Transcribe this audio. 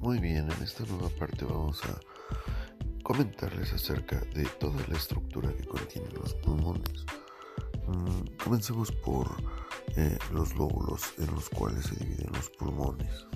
Muy bien, en esta nueva parte vamos a comentarles acerca de toda la estructura que contienen los pulmones. Mm, comencemos por eh, los lóbulos en los cuales se dividen los pulmones.